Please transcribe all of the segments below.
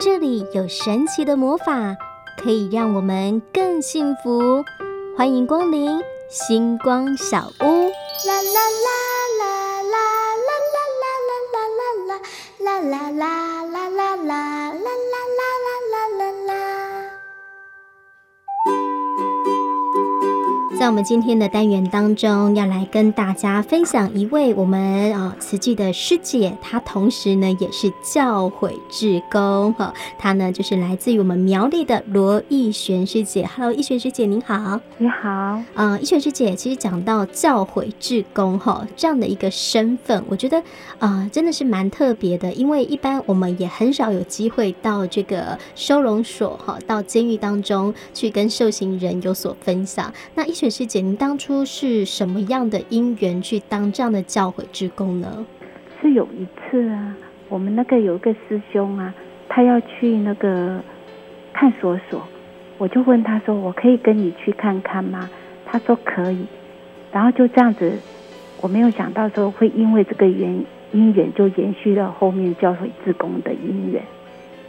这里有神奇的魔法，可以让我们更幸福。欢迎光临星光小屋。啦啦啦啦啦啦啦啦啦啦啦啦啦啦啦在我们今天的单元当中，要来跟大家分享一位我们啊慈济的师姐，她同时呢也是教诲志工哈，她呢就是来自于我们苗栗的罗艺璇师姐。Hello，奕璇师姐您好。你好。嗯，艺璇师姐，其实讲到教诲志工哈这样的一个身份，我觉得啊真的是蛮特别的，因为一般我们也很少有机会到这个收容所哈，到监狱当中去跟受刑人有所分享。那艺璇。师姐，您当初是什么样的因缘去当这样的教诲之工呢？是有一次啊，我们那个有一个师兄啊，他要去那个看守所，我就问他说：“我可以跟你去看看吗？”他说可以，然后就这样子，我没有想到说会因为这个缘因缘就延续到后面教诲志工的因缘。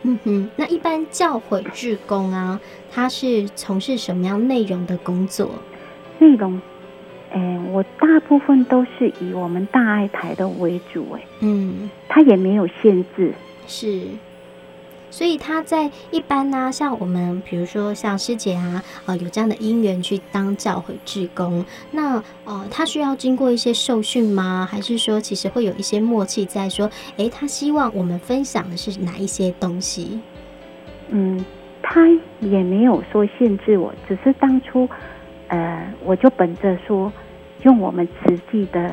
嗯哼，那一般教诲志工啊，他是从事什么样内容的工作？内容，哎，我大部分都是以我们大爱台的为主，哎，嗯，他也没有限制，是，所以他在一般呢、啊，像我们比如说像师姐啊，呃，有这样的因缘去当教诲志工，那呃，他需要经过一些受训吗？还是说其实会有一些默契在说，诶，他希望我们分享的是哪一些东西？嗯，他也没有说限制我，只是当初。呃，我就本着说，用我们实际的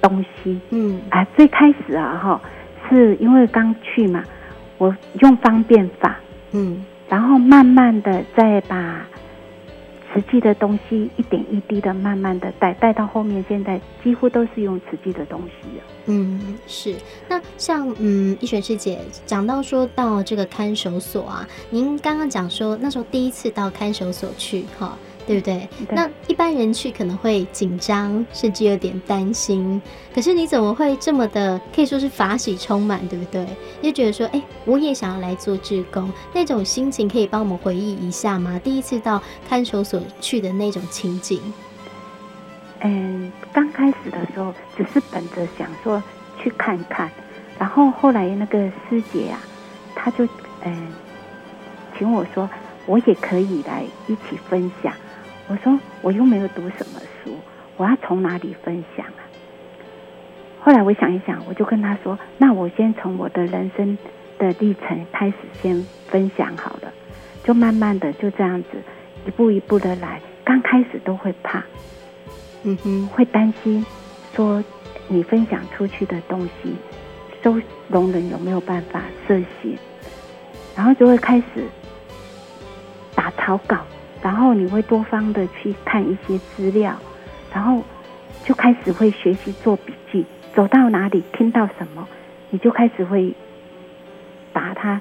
东西，嗯，啊，最开始啊，哈，是因为刚去嘛，我用方便法，嗯，然后慢慢的再把实际的东西一点一滴的慢慢的带带到后面，现在几乎都是用实际的东西了。嗯，是。那像嗯，一璇师姐讲到说到这个看守所啊，您刚刚讲说那时候第一次到看守所去，哈。对不对？对。那一般人去可能会紧张，甚至有点担心。可是你怎么会这么的，可以说是法喜充满，对不对？就觉得说，哎，我也想要来做志工，那种心情可以帮我们回忆一下吗？第一次到看守所去的那种情景。嗯，刚开始的时候只是本着想说去看看，然后后来那个师姐啊，她就嗯，请我说我也可以来一起分享。我说我又没有读什么书，我要从哪里分享啊？后来我想一想，我就跟他说：“那我先从我的人生的历程开始先分享好了，就慢慢的就这样子一步一步的来。刚开始都会怕，嗯哼，会担心说你分享出去的东西收容人有没有办法涉嫌，然后就会开始打草稿。”然后你会多方的去看一些资料，然后就开始会学习做笔记，走到哪里听到什么，你就开始会把它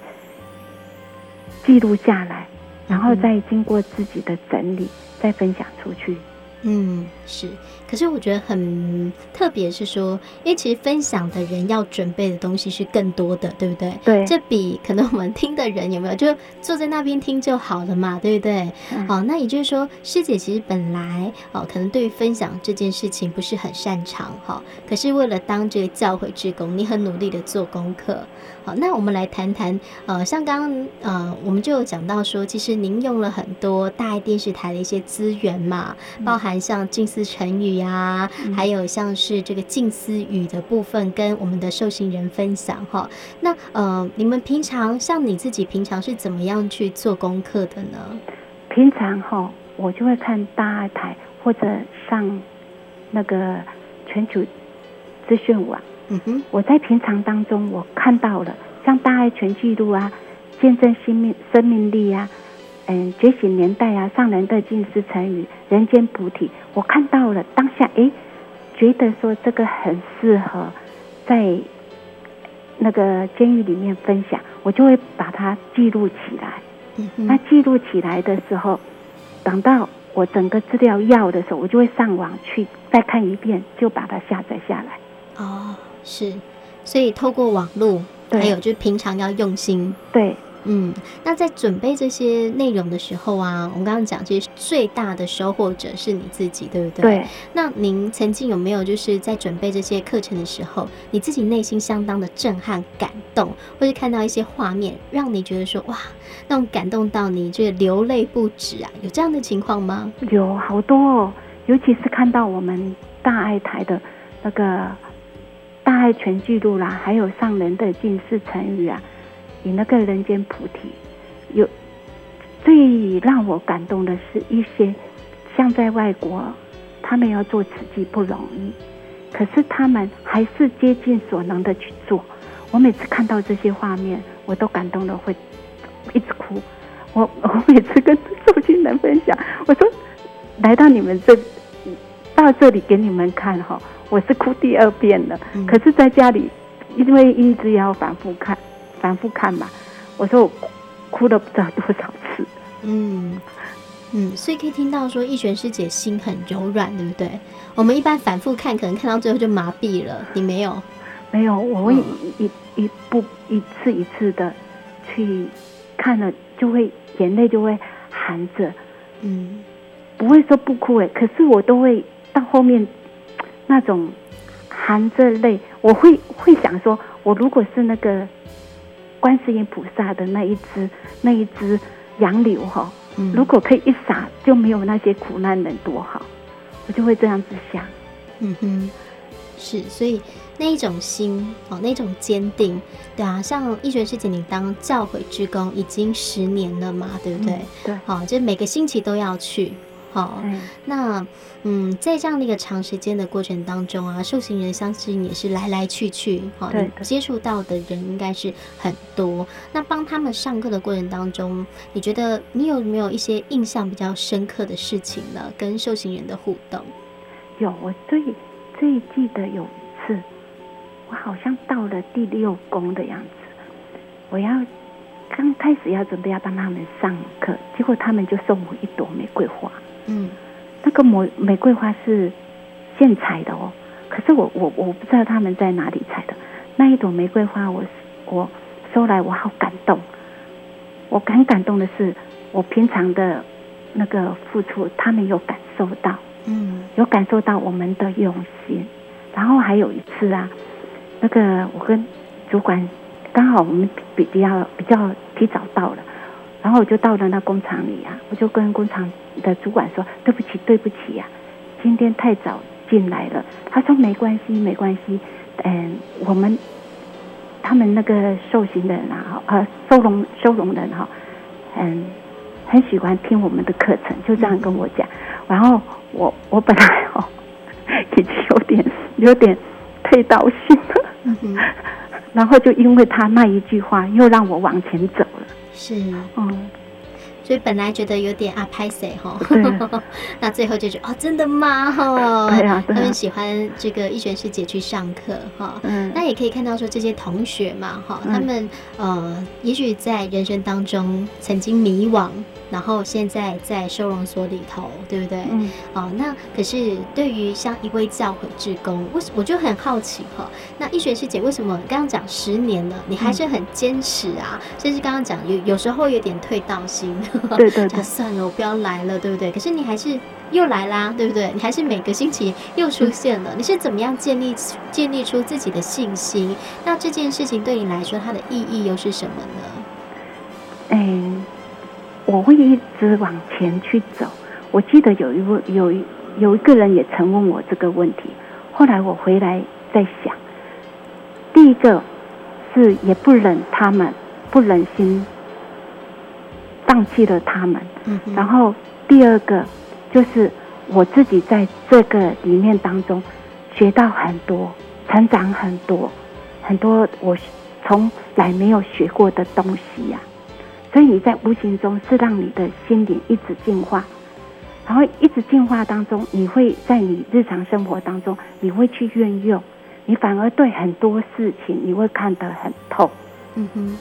记录下来，然后再经过自己的整理，再分享出去。嗯，是。可是我觉得很特别，是说，因为其实分享的人要准备的东西是更多的，对不对？对。这比可能我们听的人有没有，就坐在那边听就好了嘛，对不对？嗯。哦，那也就是说，师姐其实本来哦，可能对于分享这件事情不是很擅长哈，哦。可是为了当这个教会职工，你很努力的做功课。好，那我们来谈谈，呃，像刚刚呃，我们就有讲到说，其实您用了很多大爱电视台的一些资源嘛，包含像近思成语。呀，还有像是这个近思语的部分，跟我们的受刑人分享哈。那呃，你们平常像你自己平常是怎么样去做功课的呢？平常哈，我就会看大爱台或者上那个全球资讯网。嗯哼，我在平常当中我看到了像大爱全记录啊，见证生命生命力啊。嗯，觉醒年代啊，上人的近思成语，人间菩提，我看到了当下，哎，觉得说这个很适合在那个监狱里面分享，我就会把它记录起来。那记录起来的时候，等到我整个资料要的时候，我就会上网去再看一遍，就把它下载下来。哦，是，所以透过网络。对，还有就是平常要用心。对。嗯，那在准备这些内容的时候啊，我们刚刚讲，其实最大的收获者是你自己，对不对？对。那您曾经有没有就是在准备这些课程的时候，你自己内心相当的震撼、感动，或是看到一些画面，让你觉得说哇，那种感动到你这个流泪不止啊？有这样的情况吗？有好多哦，尤其是看到我们大爱台的那个大爱全记录啦，还有上人的尽释成语啊。你那个人间菩提，有最让我感动的是一些像在外国，他们要做慈济不容易，可是他们还是竭尽所能的去做。我每次看到这些画面，我都感动的会一直哭。我 我每次跟受心人分享，我说来到你们这到这里给你们看哈，我是哭第二遍了。可是在家里，因为一直要反复看。反复看嘛，我说我哭了不知道多少次。嗯嗯，所以可以听到说，义璇师姐心很柔软，对不对？我们一般反复看，可能看到最后就麻痹了。你没有？没有，我会一一一步一次一次的去看了，就会眼泪就会含着。嗯，不会说不哭哎，可是我都会到后面那种含着泪，我会会想说，我如果是那个。观世音菩萨的那一只那一只杨柳哈，如果可以一洒就没有那些苦难人多好，我就会这样子想。嗯哼，是，所以那一种心哦，那种坚定，对啊，像义璇师姐你当教诲志工已经十年了嘛，对不对？嗯、对，好，就每个星期都要去。好，嗯那嗯，在这样的一个长时间的过程当中啊，受刑人相信也是来来去去，好，你接触到的人应该是很多。那帮他们上课的过程当中，你觉得你有没有一些印象比较深刻的事情呢？跟受刑人的互动？有，我最最记得有一次，我好像到了第六宫的样子，我要刚开始要准备要帮他们上课，结果他们就送我一朵玫瑰花。嗯，那个玫玫瑰花是现采的哦，可是我我我不知道他们在哪里采的。那一朵玫瑰花我，我我收来，我好感动。我很感动的是，我平常的那个付出，他们有感受到，嗯，有感受到我们的用心。然后还有一次啊，那个我跟主管刚好我们比比较比较提早到了。然后我就到了那工厂里啊，我就跟工厂的主管说：“对不起，对不起呀，今天太早进来了。”他说：“没关系，没关系。”嗯，我们他们那个受刑的人啊，呃，收容收容人哈，嗯，很喜欢听我们的课程，就这样跟我讲。然后我我本来哦，已经有点有点退道心了，嗯，然后就因为他那一句话，又让我往前走了。是，嗯，所以本来觉得有点啊拍谁哈，那最后就觉得哦，真的吗？哈，对啊，他们喜欢这个一璇师姐去上课哈，嗯，那也可以看到说这些同学嘛哈，他们呃，也许在人生当中曾经迷惘。然后现在在收容所里头，对不对？嗯。哦，那可是对于像一位教诲志工，为什我就很好奇哈、哦？那医学师姐为什么刚刚讲十年了，你还是很坚持啊？嗯、甚至刚刚讲有有时候有点退道心，对对对，算了，我不要来了，对不对？可是你还是又来啦，对不对？你还是每个星期又出现了。嗯、你是怎么样建立建立出自己的信心？那这件事情对你来说，它的意义又是什么呢？嗯。我会一直往前去走。我记得有一位有一有一个人也曾问我这个问题，后来我回来在想，第一个是也不忍他们，不忍心放弃了他们。嗯。然后第二个就是我自己在这个里面当中学到很多，成长很多，很多我从来没有学过的东西呀、啊。所以你在无形中是让你的心灵一直进化，然后一直进化当中，你会在你日常生活当中，你会去运用，你反而对很多事情你会看得很透。嗯哼，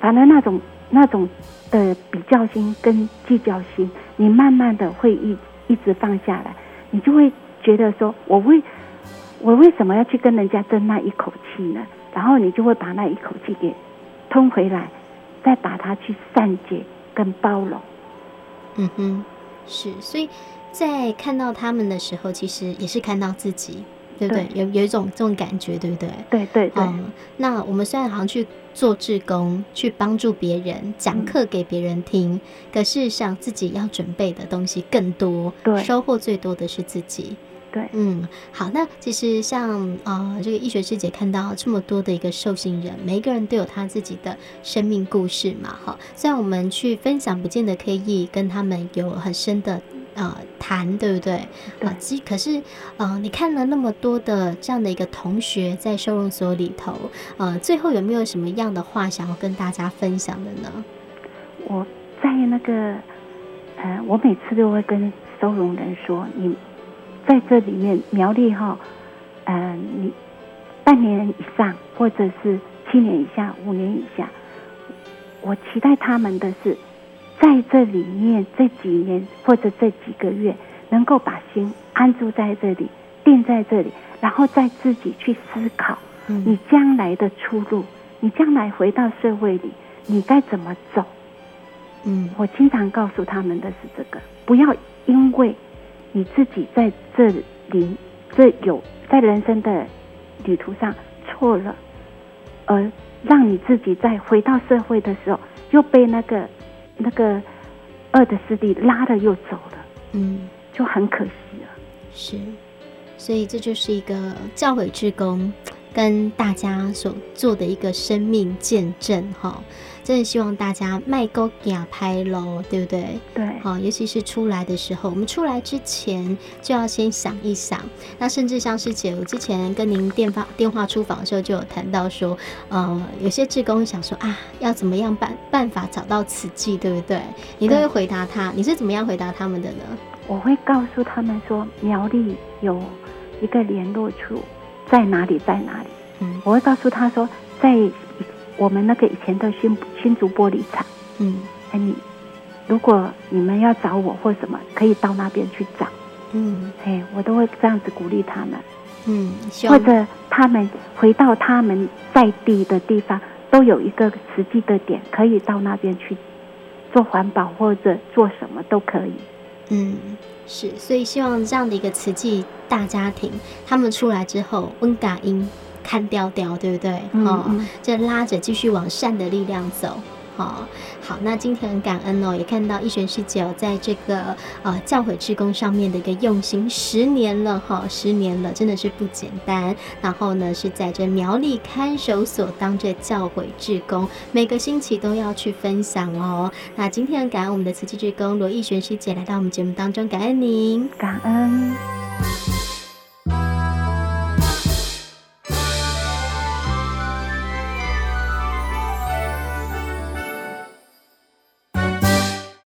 反而那种那种的比较心跟计较心，你慢慢的会一一直放下来，你就会觉得说，我为我为什么要去跟人家争那一口气呢？然后你就会把那一口气给吞回来，再把它去善解跟包容。嗯哼，是，所以在看到他们的时候，其实也是看到自己。对不对？对，有有一种这种感觉，对不对？对对对。嗯，那我们虽然好像去做志工，去帮助别人，讲课给别人听，嗯，可事实上自己要准备的东西更多，对，收获最多的是自己。对，嗯，好，那其实像啊，呃，这个医学师姐看到这么多的一个受刑人，每一个人都有他自己的生命故事嘛，哈。虽然我们去分享，不见得可以跟他们有很深的。呃，谈对不对？啊，其可是，呃，你看了那么多的这样的一个同学在收容所里头，呃，最后有没有什么样的话想要跟大家分享的呢？我在那个，呃，我每次都会跟收容人说，你在这里面苗栗哈，呃，你半年以上或者是七年以下、五年以下，我期待他们的是。在这里面这几年或者这几个月，能够把心安住在这里，定在这里，然后再自己去思考，你将来的出路，你将来回到社会里，你该怎么走？嗯，我经常告诉他们的是这个，不要因为你自己在这里这有在人生的旅途上错了，而让你自己在回到社会的时候又被那个。那个恶的势力拉了又走了，嗯，就很可惜了。是，所以这就是一个教诲之工跟大家所做的一个生命见证，哈。真的希望大家迈过行拍喽，对不对？对，好，尤其是出来的时候，我们出来之前就要先想一想。那甚至像师姐，我之前跟您电话电话出访的时候，就有谈到说，呃，有些志工想说啊，要怎么样办办法找到慈济，对不对？你都会回答他，你是怎么样回答他们的呢？我会告诉他们说，苗栗有一个联络处在哪里，在哪里？嗯，我会告诉他说，在。我们那个以前的新新竹玻璃厂，嗯，哎，你如果你们要找我或什么，可以到那边去找，嗯，哎，我都会这样子鼓励他们，嗯，或者他们回到他们在地的地方，都有一个实际的点，可以到那边去做环保或者做什么都可以，嗯，是，所以希望这样的一个慈济大家庭，他们出来之后，温嘎音。看调调，对不对？哦、嗯，这拉着继续往善的力量走。好，好，那今天很感恩哦，也看到懿璇师姐在这个呃教诲志工上面的一个用心，十年了哈，十年了，真的是不简单。然后呢，是在这苗栗看守所当着教诲志工，每个星期都要去分享哦。那今天很感恩我们的慈济志工罗懿璇师姐来到我们节目当中，感恩您，感恩。